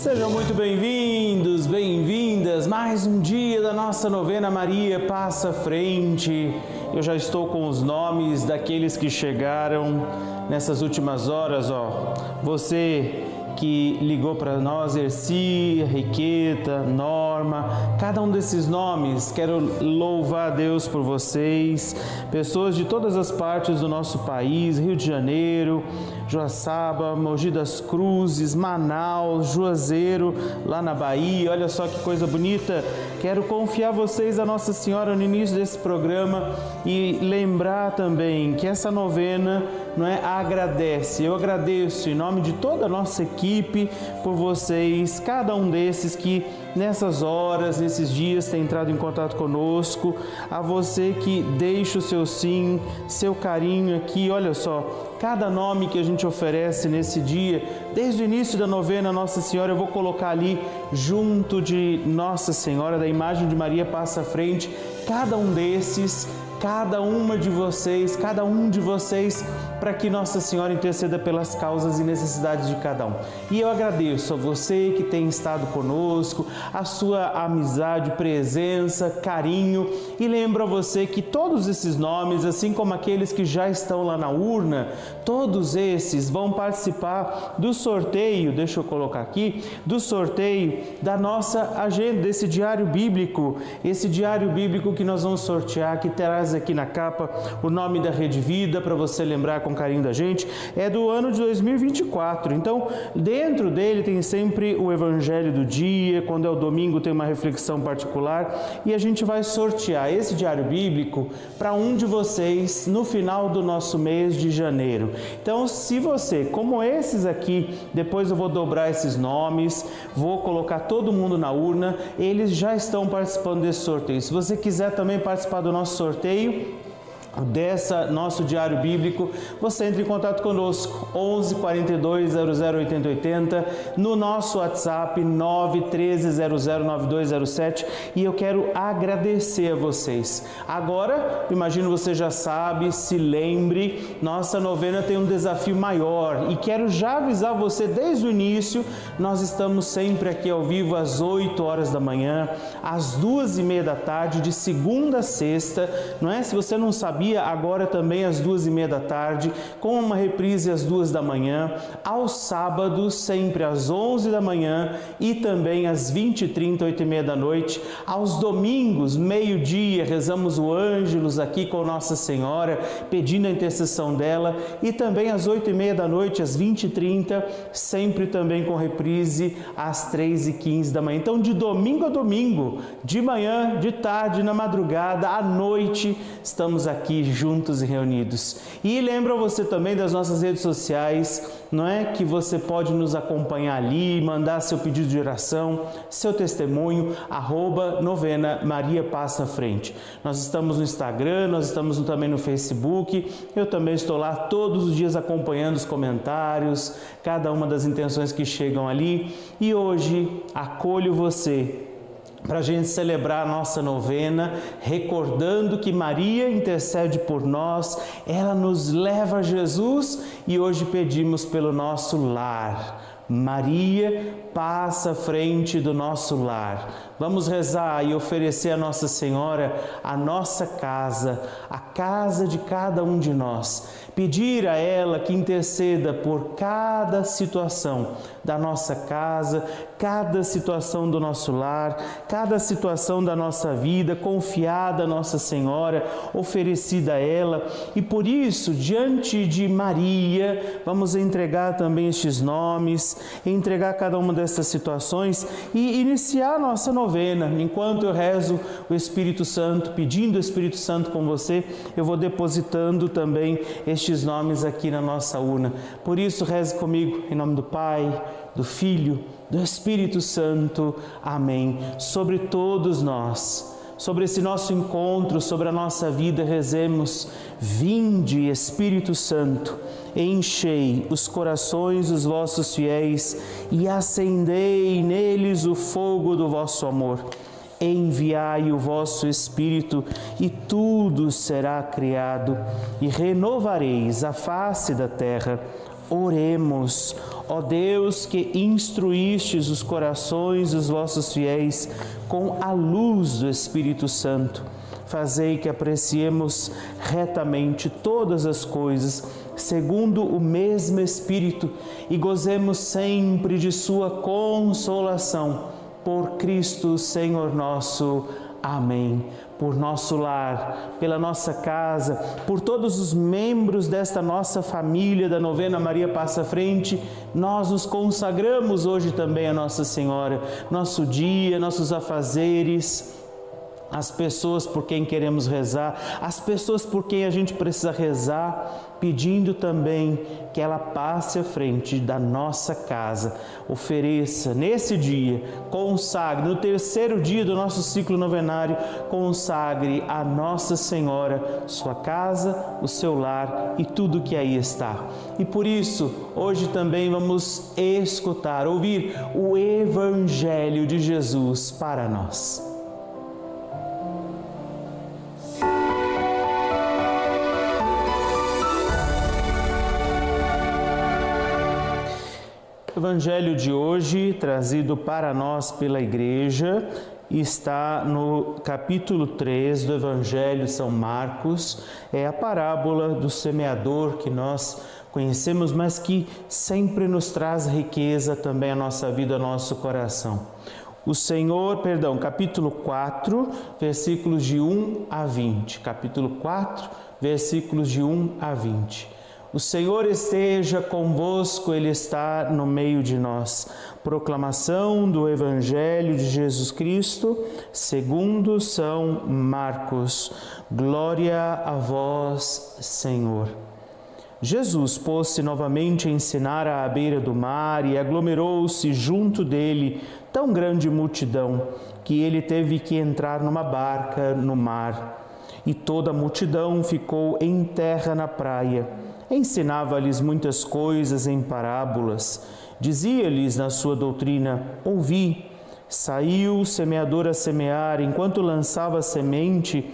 Sejam muito bem-vindos, bem-vindas. Mais um dia da nossa novena Maria Passa Frente. Eu já estou com os nomes daqueles que chegaram nessas últimas horas, ó. Você que ligou para nós, Erci, Riqueta, Norma, cada um desses nomes, quero louvar a Deus por vocês, pessoas de todas as partes do nosso país, Rio de Janeiro, Joaçaba, Mogi das Cruzes, Manaus, Juazeiro, lá na Bahia. Olha só que coisa bonita. Quero confiar vocês a Nossa Senhora no início desse programa e lembrar também que essa novena não é agradece. Eu agradeço em nome de toda a nossa equipe por vocês, cada um desses que nessas horas, nesses dias tem entrado em contato conosco, a você que deixa o seu sim, seu carinho aqui. Olha só, cada nome que a gente oferece nesse dia, desde o início da novena Nossa Senhora, eu vou colocar ali junto de Nossa Senhora, da imagem de Maria passa à frente, cada um desses cada uma de vocês, cada um de vocês, para que Nossa Senhora interceda pelas causas e necessidades de cada um. E eu agradeço a você que tem estado conosco, a sua amizade, presença, carinho e lembro a você que todos esses nomes, assim como aqueles que já estão lá na urna, todos esses vão participar do sorteio, deixa eu colocar aqui, do sorteio da nossa agenda, desse diário bíblico, esse diário bíblico que nós vamos sortear, que terá aqui na capa o nome da Rede Vida para você lembrar com carinho da gente. É do ano de 2024. Então, dentro dele tem sempre o Evangelho do dia. Quando é o domingo, tem uma reflexão particular e a gente vai sortear esse diário bíblico para um de vocês no final do nosso mês de janeiro. Então, se você, como esses aqui, depois eu vou dobrar esses nomes, vou colocar todo mundo na urna, eles já estão participando desse sorteio. Se você quiser também participar do nosso sorteio, sorteio dessa nosso diário bíblico, você entre em contato conosco 11 42 00 80 80 no nosso WhatsApp 9 13 00 9207 e eu quero agradecer a vocês. Agora, imagino você já sabe, se lembre, nossa novena tem um desafio maior e quero já avisar você desde o início, nós estamos sempre aqui ao vivo às 8 horas da manhã, às duas e meia da tarde, de segunda a sexta, não é? Se você não sabe sabia, agora também às duas e meia da tarde, com uma reprise às duas da manhã, aos sábados, sempre às onze da manhã e também às vinte e trinta, oito e meia da noite, aos domingos, meio-dia, rezamos o Ângelos aqui com Nossa Senhora, pedindo a intercessão dela, e também às oito e meia da noite, às vinte e trinta, sempre também com reprise às três e quinze da manhã. Então, de domingo a domingo, de manhã, de tarde, na madrugada, à noite, estamos aqui aqui juntos e reunidos. E lembro você também das nossas redes sociais, não é que você pode nos acompanhar ali, mandar seu pedido de oração, seu testemunho, arroba novena Maria Passa Frente. Nós estamos no Instagram, nós estamos também no Facebook, eu também estou lá todos os dias acompanhando os comentários, cada uma das intenções que chegam ali. E hoje acolho você para a gente celebrar a nossa novena, recordando que Maria intercede por nós, ela nos leva a Jesus e hoje pedimos pelo nosso lar. Maria passa à frente do nosso lar. Vamos rezar e oferecer a Nossa Senhora a nossa casa, a casa de cada um de nós. Pedir a ela que interceda por cada situação da nossa casa, cada situação do nosso lar, cada situação da nossa vida, confiada a Nossa Senhora, oferecida a ela. E por isso, diante de Maria, vamos entregar também estes nomes, entregar cada uma dessas situações e iniciar nossa novena. Enquanto eu rezo o Espírito Santo, pedindo o Espírito Santo com você, eu vou depositando também estes nomes aqui na nossa urna. Por isso, reze comigo em nome do Pai, do Filho, do Espírito Santo. Amém. Sobre todos nós sobre esse nosso encontro, sobre a nossa vida, rezemos: Vinde, Espírito Santo, enchei os corações dos vossos fiéis e acendei neles o fogo do vosso amor. enviai o vosso Espírito, e tudo será criado, e renovareis a face da terra. Oremos, ó Deus que instruístes os corações dos vossos fiéis com a luz do Espírito Santo. Fazei que apreciemos retamente todas as coisas, segundo o mesmo Espírito, e gozemos sempre de Sua consolação por Cristo Senhor nosso. Amém. Por nosso lar, pela nossa casa, por todos os membros desta nossa família da novena Maria Passa Frente, nós nos consagramos hoje também a Nossa Senhora, nosso dia, nossos afazeres as pessoas por quem queremos rezar, as pessoas por quem a gente precisa rezar, pedindo também que ela passe à frente da nossa casa, ofereça nesse dia, consagre, no terceiro dia do nosso ciclo novenário, consagre a Nossa Senhora sua casa, o seu lar e tudo que aí está. E por isso, hoje também vamos escutar, ouvir o Evangelho de Jesus para nós. Evangelho de hoje, trazido para nós pela Igreja, está no capítulo 3 do Evangelho de São Marcos. É a parábola do semeador que nós conhecemos, mas que sempre nos traz riqueza também à nossa vida, ao nosso coração. O Senhor, perdão, capítulo 4, versículos de 1 a 20. Capítulo 4, versículos de 1 a 20. O Senhor esteja convosco, Ele está no meio de nós. Proclamação do Evangelho de Jesus Cristo, segundo São Marcos. Glória a vós, Senhor. Jesus pôs-se novamente a ensinar à beira do mar e aglomerou-se junto dele tão grande multidão que ele teve que entrar numa barca no mar. E toda a multidão ficou em terra na praia ensinava-lhes muitas coisas em parábolas. Dizia-lhes na sua doutrina: Ouvi. Saiu o semeador a semear, enquanto lançava a semente,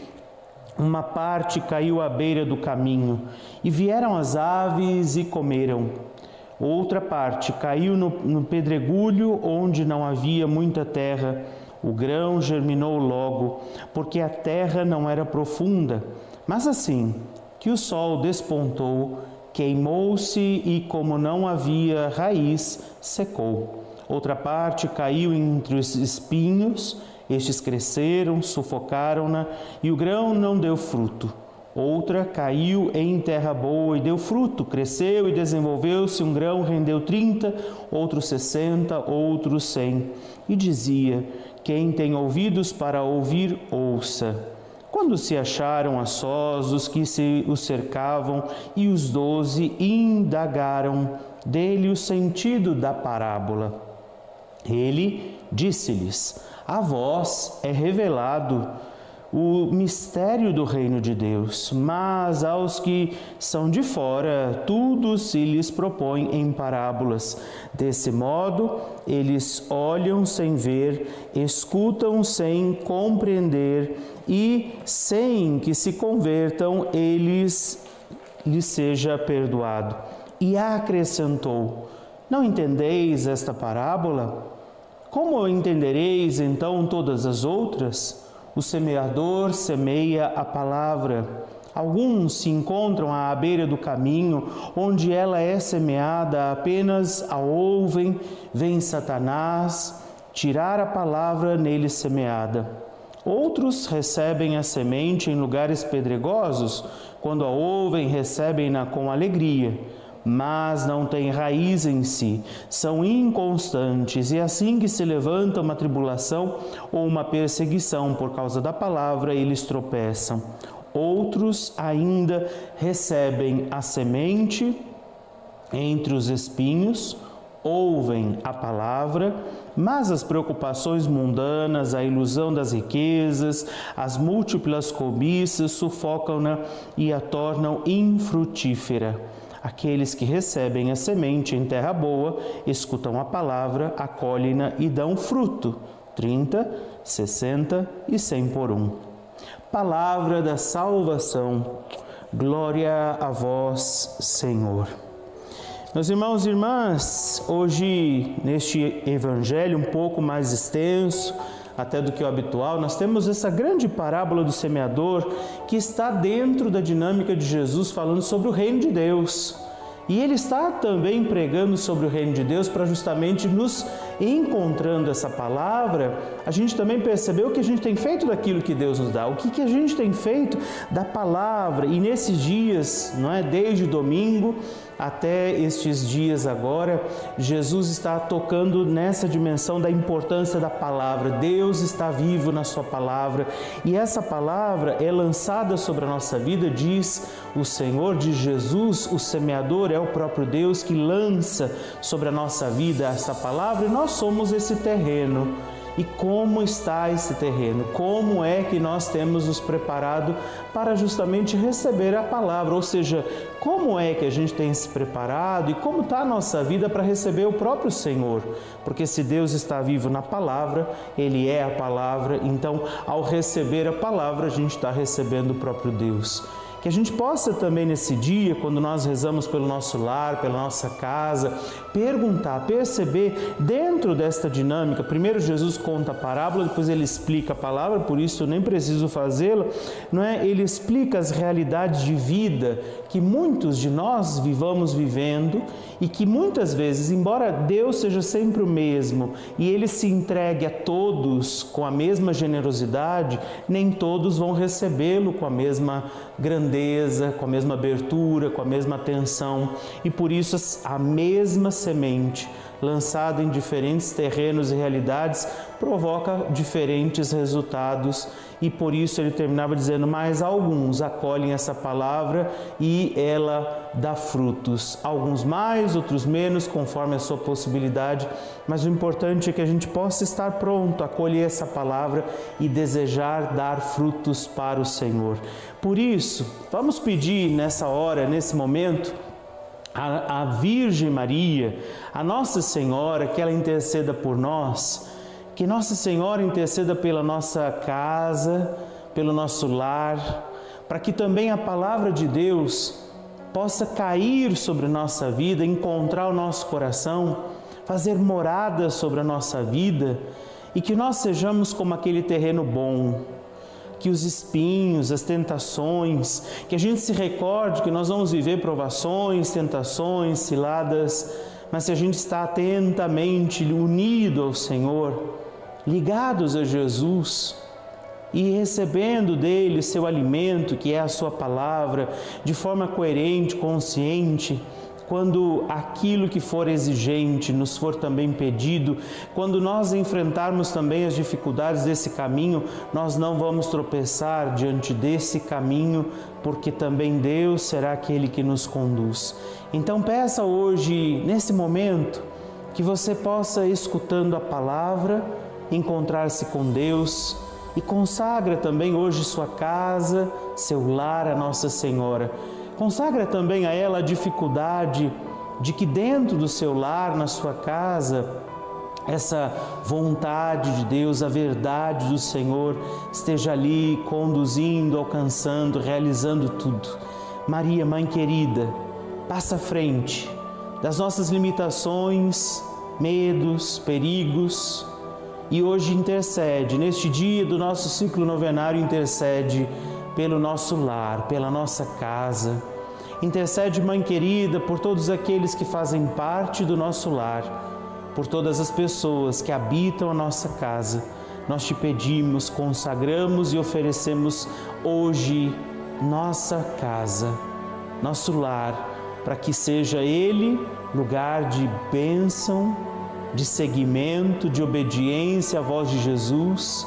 uma parte caiu à beira do caminho, e vieram as aves e comeram. Outra parte caiu no, no pedregulho, onde não havia muita terra. O grão germinou logo, porque a terra não era profunda. Mas assim, que o sol despontou, queimou-se e, como não havia raiz, secou. Outra parte caiu entre os espinhos, estes cresceram, sufocaram-na e o grão não deu fruto. Outra caiu em terra boa e deu fruto, cresceu e desenvolveu-se. Um grão rendeu trinta, outro sessenta, outro cem. E dizia: Quem tem ouvidos para ouvir, ouça. Quando se acharam a sós os que se o cercavam e os doze indagaram dele o sentido da parábola. Ele disse-lhes: A vós é revelado o mistério do reino de Deus, mas aos que são de fora, tudo se lhes propõe em parábolas. Desse modo, eles olham sem ver, escutam sem compreender e, sem que se convertam, eles lhes seja perdoado. E acrescentou: Não entendeis esta parábola? Como entendereis então todas as outras? O semeador semeia a palavra. Alguns se encontram à beira do caminho, onde ela é semeada, apenas a ouvem, vem Satanás tirar a palavra nele semeada. Outros recebem a semente em lugares pedregosos, quando a ouvem, recebem-na com alegria mas não têm raiz em si, são inconstantes e assim que se levanta uma tribulação ou uma perseguição por causa da palavra, eles tropeçam. Outros ainda recebem a semente entre os espinhos, ouvem a palavra, mas as preocupações mundanas, a ilusão das riquezas, as múltiplas cobiças sufocam-na e a tornam infrutífera. Aqueles que recebem a semente em terra boa, escutam a palavra, acolhem-na e dão fruto, 30, 60 e 100 por um. Palavra da salvação. Glória a vós, Senhor. Meus irmãos e irmãs, hoje neste evangelho um pouco mais extenso, até do que o habitual, nós temos essa grande parábola do semeador que está dentro da dinâmica de Jesus falando sobre o reino de Deus. E ele está também pregando sobre o reino de Deus para justamente nos encontrando essa palavra, a gente também percebeu o que a gente tem feito daquilo que Deus nos dá, o que, que a gente tem feito da palavra. E nesses dias, não é, desde domingo, até estes dias agora, Jesus está tocando nessa dimensão da importância da palavra. Deus está vivo na Sua palavra e essa palavra é lançada sobre a nossa vida, diz o Senhor, de Jesus, o semeador, é o próprio Deus que lança sobre a nossa vida essa palavra e nós somos esse terreno. E como está esse terreno, como é que nós temos nos preparado para justamente receber a palavra, ou seja, como é que a gente tem se preparado e como está a nossa vida para receber o próprio Senhor, porque se Deus está vivo na palavra, Ele é a palavra, então ao receber a palavra, a gente está recebendo o próprio Deus. Que a gente possa também nesse dia, quando nós rezamos pelo nosso lar, pela nossa casa, perguntar, perceber dentro desta dinâmica. Primeiro Jesus conta a parábola, depois ele explica a palavra, por isso eu nem preciso fazê-la, não é? Ele explica as realidades de vida que muitos de nós vivamos vivendo e que muitas vezes, embora Deus seja sempre o mesmo e ele se entregue a todos com a mesma generosidade, nem todos vão recebê-lo com a mesma grandeza, com a mesma abertura, com a mesma atenção. E por isso a mesma semente lançada em diferentes terrenos e realidades provoca diferentes resultados. E por isso ele terminava dizendo: Mas alguns acolhem essa palavra e ela dá frutos, alguns mais, outros menos, conforme a sua possibilidade, mas o importante é que a gente possa estar pronto acolher essa palavra e desejar dar frutos para o Senhor. Por isso, vamos pedir nessa hora, nesse momento, a, a Virgem Maria, a Nossa Senhora, que ela interceda por nós que Nossa Senhora interceda pela nossa casa, pelo nosso lar, para que também a palavra de Deus possa cair sobre nossa vida, encontrar o nosso coração, fazer morada sobre a nossa vida e que nós sejamos como aquele terreno bom, que os espinhos, as tentações, que a gente se recorde que nós vamos viver provações, tentações, ciladas, mas se a gente está atentamente unido ao Senhor, ligados a Jesus e recebendo dele seu alimento, que é a sua palavra, de forma coerente, consciente, quando aquilo que for exigente nos for também pedido, quando nós enfrentarmos também as dificuldades desse caminho, nós não vamos tropeçar diante desse caminho, porque também Deus será aquele que nos conduz. Então peça hoje, nesse momento, que você possa, escutando a palavra, encontrar-se com Deus e consagra também hoje sua casa, seu lar a Nossa Senhora. Consagra também a ela a dificuldade de que dentro do seu lar, na sua casa, essa vontade de Deus, a verdade do Senhor esteja ali conduzindo, alcançando, realizando tudo. Maria, mãe querida, passa à frente das nossas limitações, medos, perigos e hoje intercede, neste dia do nosso ciclo novenário, intercede pelo nosso lar, pela nossa casa. Intercede, Mãe querida, por todos aqueles que fazem parte do nosso lar, por todas as pessoas que habitam a nossa casa. Nós te pedimos, consagramos e oferecemos hoje nossa casa, nosso lar, para que seja ele lugar de bênção de seguimento, de obediência à voz de Jesus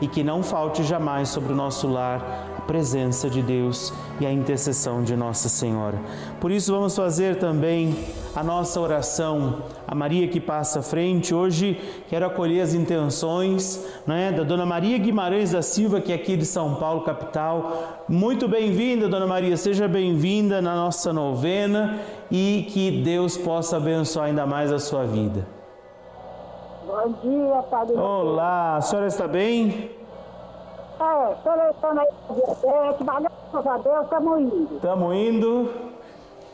e que não falte jamais sobre o nosso lar presença de Deus e a intercessão de Nossa Senhora. Por isso vamos fazer também a nossa oração a Maria que passa à frente. Hoje quero acolher as intenções né, da Dona Maria Guimarães da Silva, que é aqui de São Paulo, capital. Muito bem-vinda, Dona Maria, seja bem-vinda na nossa novena e que Deus possa abençoar ainda mais a sua vida. Bom dia, Padre. Olá, a senhora está bem? É, estamos indo. Estamos indo.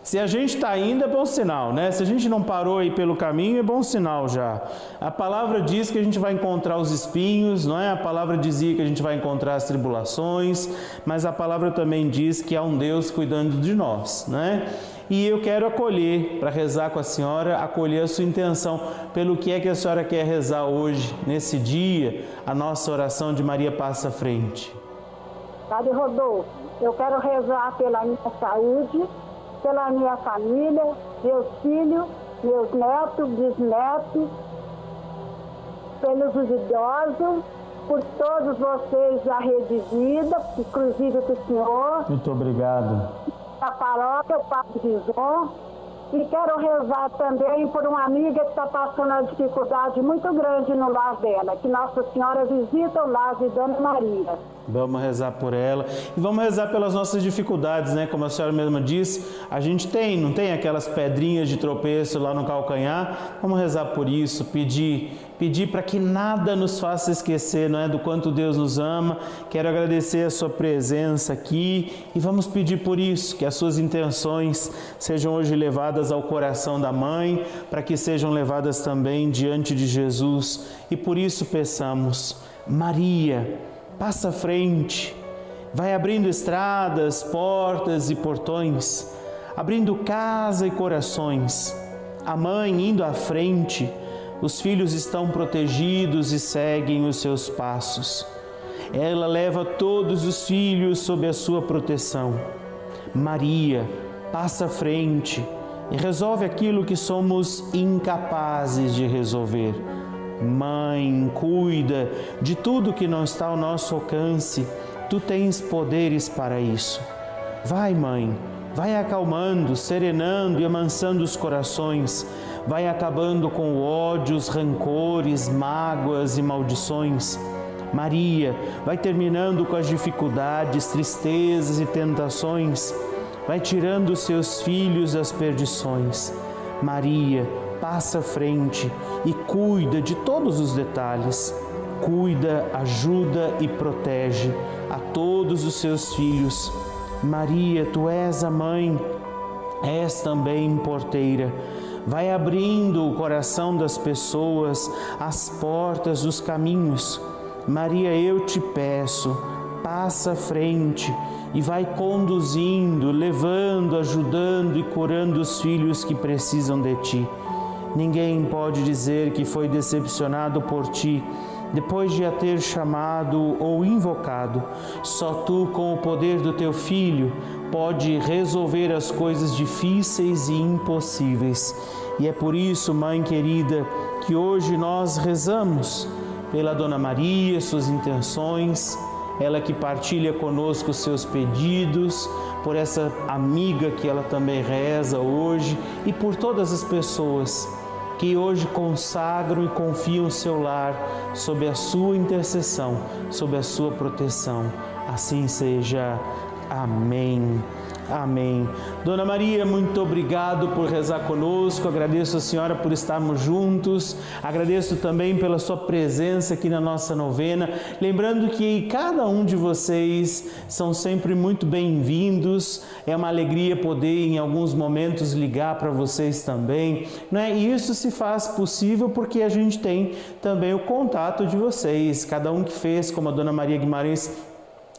Se a gente está indo é bom sinal, né? Se a gente não parou aí pelo caminho é bom sinal já. A palavra diz que a gente vai encontrar os espinhos, não é? A palavra dizia que a gente vai encontrar as tribulações, mas a palavra também diz que há um Deus cuidando de nós, né? E eu quero acolher, para rezar com a senhora, acolher a sua intenção pelo que é que a senhora quer rezar hoje, nesse dia, a nossa oração de Maria Passa à Frente. Padre Rodolfo, eu quero rezar pela minha saúde, pela minha família, meus filhos, meus netos, bisnetos, pelos idosos, por todos vocês da Rede Vida, inclusive do senhor, Muito obrigado. Da paróquia, o Padre Bison. E quero rezar também por uma amiga que está passando uma dificuldade muito grande no lar dela, que Nossa Senhora visita o lar de Dona Maria. Vamos rezar por ela e vamos rezar pelas nossas dificuldades, né? Como a senhora mesma disse, a gente tem, não tem aquelas pedrinhas de tropeço lá no calcanhar. Vamos rezar por isso, pedir, pedir para que nada nos faça esquecer, não é, do quanto Deus nos ama. Quero agradecer a sua presença aqui e vamos pedir por isso, que as suas intenções sejam hoje levadas ao coração da mãe, para que sejam levadas também diante de Jesus. E por isso peçamos, Maria, passa à frente, vai abrindo estradas, portas e portões, abrindo casa e corações. A mãe indo à frente, os filhos estão protegidos e seguem os seus passos. Ela leva todos os filhos sob a sua proteção. Maria passa à frente e resolve aquilo que somos incapazes de resolver. Mãe, cuida de tudo que não está ao nosso alcance. Tu tens poderes para isso. Vai, mãe, vai acalmando, serenando e amansando os corações. Vai acabando com ódios, rancores, mágoas e maldições. Maria, vai terminando com as dificuldades, tristezas e tentações. Vai tirando os seus filhos das perdições. Maria, passa frente e cuida de todos os detalhes. Cuida, ajuda e protege a todos os seus filhos. Maria, tu és a mãe, és também porteira. Vai abrindo o coração das pessoas, as portas dos caminhos. Maria, eu te peço, passa à frente e vai conduzindo, levando, ajudando e curando os filhos que precisam de ti. Ninguém pode dizer que foi decepcionado por ti depois de a ter chamado ou invocado. Só tu, com o poder do teu Filho, pode resolver as coisas difíceis e impossíveis. E é por isso, Mãe querida, que hoje nós rezamos pela Dona Maria, suas intenções, ela que partilha conosco os seus pedidos, por essa amiga que ela também reza hoje e por todas as pessoas que hoje consagram e confiam o seu lar sob a sua intercessão, sob a sua proteção. Assim seja. Amém. Amém. Dona Maria, muito obrigado por rezar conosco. Agradeço a senhora por estarmos juntos. Agradeço também pela sua presença aqui na nossa novena. Lembrando que cada um de vocês são sempre muito bem-vindos. É uma alegria poder, em alguns momentos, ligar para vocês também. Né? E isso se faz possível porque a gente tem também o contato de vocês. Cada um que fez, como a Dona Maria Guimarães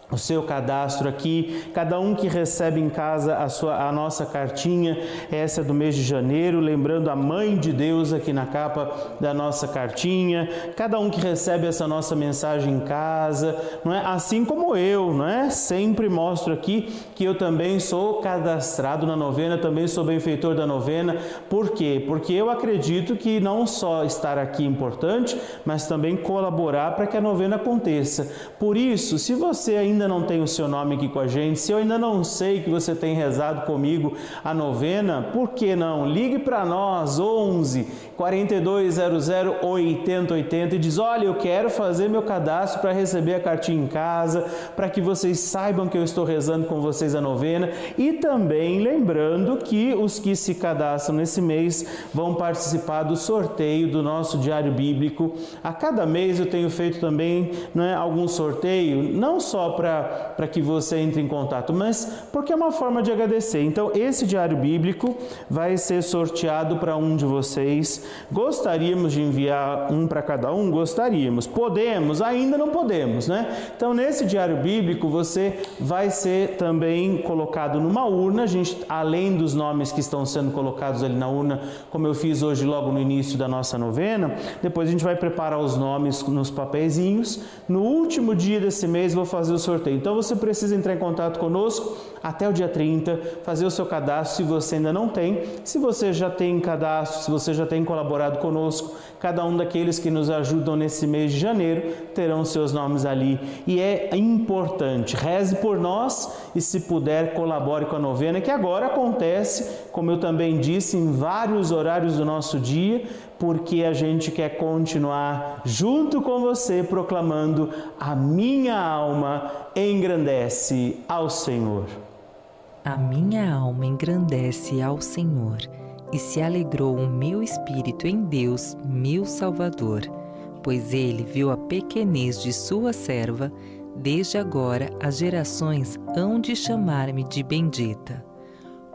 o seu cadastro aqui, cada um que recebe em casa a, sua, a nossa cartinha, essa é do mês de janeiro, lembrando a Mãe de Deus aqui na capa da nossa cartinha, cada um que recebe essa nossa mensagem em casa, não é? Assim como eu, não é? Sempre mostro aqui que eu também sou cadastrado na novena, também sou benfeitor da novena. Por quê? Porque eu acredito que não só estar aqui é importante, mas também colaborar para que a novena aconteça. Por isso, se você ainda ainda não tem o seu nome aqui com a gente, se eu ainda não sei que você tem rezado comigo a novena, por que não? Ligue para nós, 11 4200 8080 e diz: Olha, eu quero fazer meu cadastro para receber a cartinha em casa, para que vocês saibam que eu estou rezando com vocês a novena. E também lembrando que os que se cadastram nesse mês vão participar do sorteio do nosso diário bíblico. A cada mês eu tenho feito também não é, algum sorteio, não só para que você entre em contato, mas porque é uma forma de agradecer. Então, esse diário bíblico vai ser sorteado para um de vocês. Gostaríamos de enviar um para cada um? Gostaríamos. Podemos? Ainda não podemos, né? Então, nesse diário bíblico, você vai ser também colocado numa urna. A gente, além dos nomes que estão sendo colocados ali na urna, como eu fiz hoje logo no início da nossa novena, depois a gente vai preparar os nomes nos papeizinhos. No último dia desse mês, vou fazer o sorteio. Então, você precisa entrar em contato conosco até o dia 30, fazer o seu cadastro se você ainda não tem. Se você já tem cadastro, se você já tem colaborado conosco, cada um daqueles que nos ajudam nesse mês de janeiro terão seus nomes ali. E é importante, reze por nós e, se puder, colabore com a novena, que agora acontece, como eu também disse, em vários horários do nosso dia, porque a gente quer continuar junto com você proclamando: A minha alma engrandece ao Senhor. A minha alma engrandece ao Senhor e se alegrou o meu espírito em Deus, meu Salvador, pois ele viu a pequenez de sua serva, desde agora as gerações hão de chamar-me de bendita.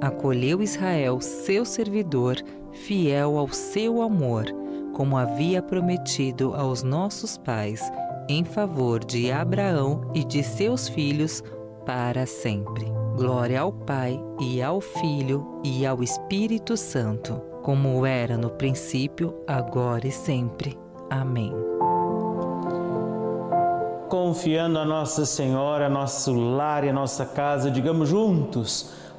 Acolheu Israel, seu servidor, fiel ao seu amor, como havia prometido aos nossos pais, em favor de Abraão e de seus filhos para sempre. Glória ao Pai e ao Filho e ao Espírito Santo, como era no princípio, agora e sempre. Amém. Confiando a Nossa Senhora, nosso lar e a nossa casa, digamos juntos: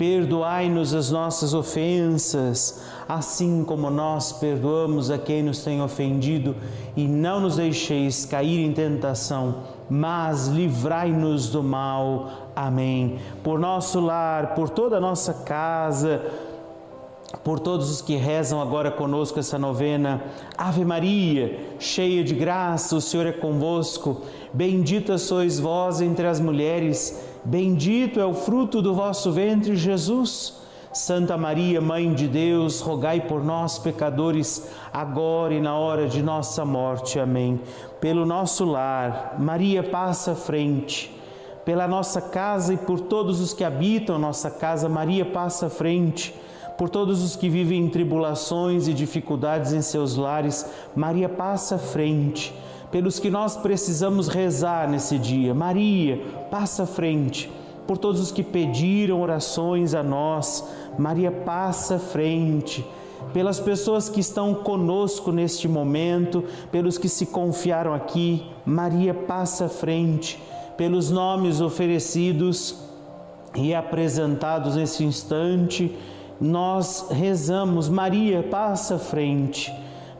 Perdoai-nos as nossas ofensas, assim como nós perdoamos a quem nos tem ofendido, e não nos deixeis cair em tentação, mas livrai-nos do mal. Amém. Por nosso lar, por toda a nossa casa, por todos os que rezam agora conosco essa novena. Ave Maria, cheia de graça, o Senhor é convosco. Bendita sois vós entre as mulheres, bendito é o fruto do vosso ventre, Jesus. Santa Maria, Mãe de Deus, rogai por nós, pecadores, agora e na hora de nossa morte. Amém. Pelo nosso lar, Maria passa à frente. Pela nossa casa e por todos os que habitam nossa casa, Maria passa à frente por todos os que vivem em tribulações e dificuldades em seus lares, Maria passa à frente. Pelos que nós precisamos rezar nesse dia, Maria passa à frente. Por todos os que pediram orações a nós, Maria passa à frente pelas pessoas que estão conosco neste momento, pelos que se confiaram aqui, Maria passa à frente, pelos nomes oferecidos e apresentados nesse instante, nós rezamos, Maria passa à frente,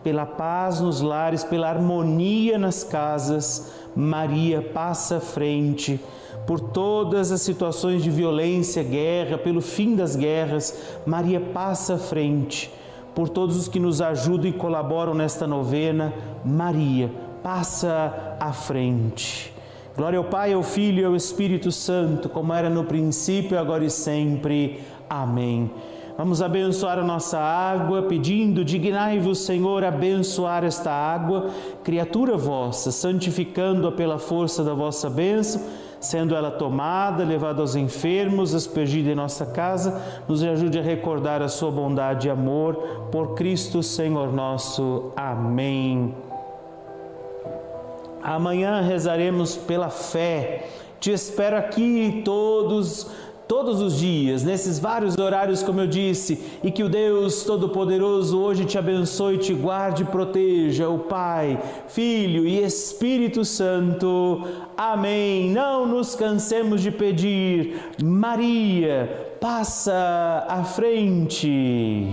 pela paz nos lares, pela harmonia nas casas, Maria passa à frente, por todas as situações de violência, guerra, pelo fim das guerras, Maria passa à frente, por todos os que nos ajudam e colaboram nesta novena, Maria passa à frente. Glória ao Pai, ao Filho e ao Espírito Santo, como era no princípio, agora e sempre. Amém. Vamos abençoar a nossa água, pedindo: dignai-vos, Senhor, abençoar esta água, criatura vossa, santificando-a pela força da vossa bênção sendo ela tomada, levada aos enfermos, aspergida em nossa casa, nos ajude a recordar a sua bondade e amor por Cristo Senhor nosso. Amém. Amanhã rezaremos pela fé. Te espero aqui todos todos os dias, nesses vários horários, como eu disse, e que o Deus Todo-Poderoso hoje te abençoe, te guarde e proteja, o Pai, Filho e Espírito Santo. Amém. Não nos cansemos de pedir, Maria, passa à frente.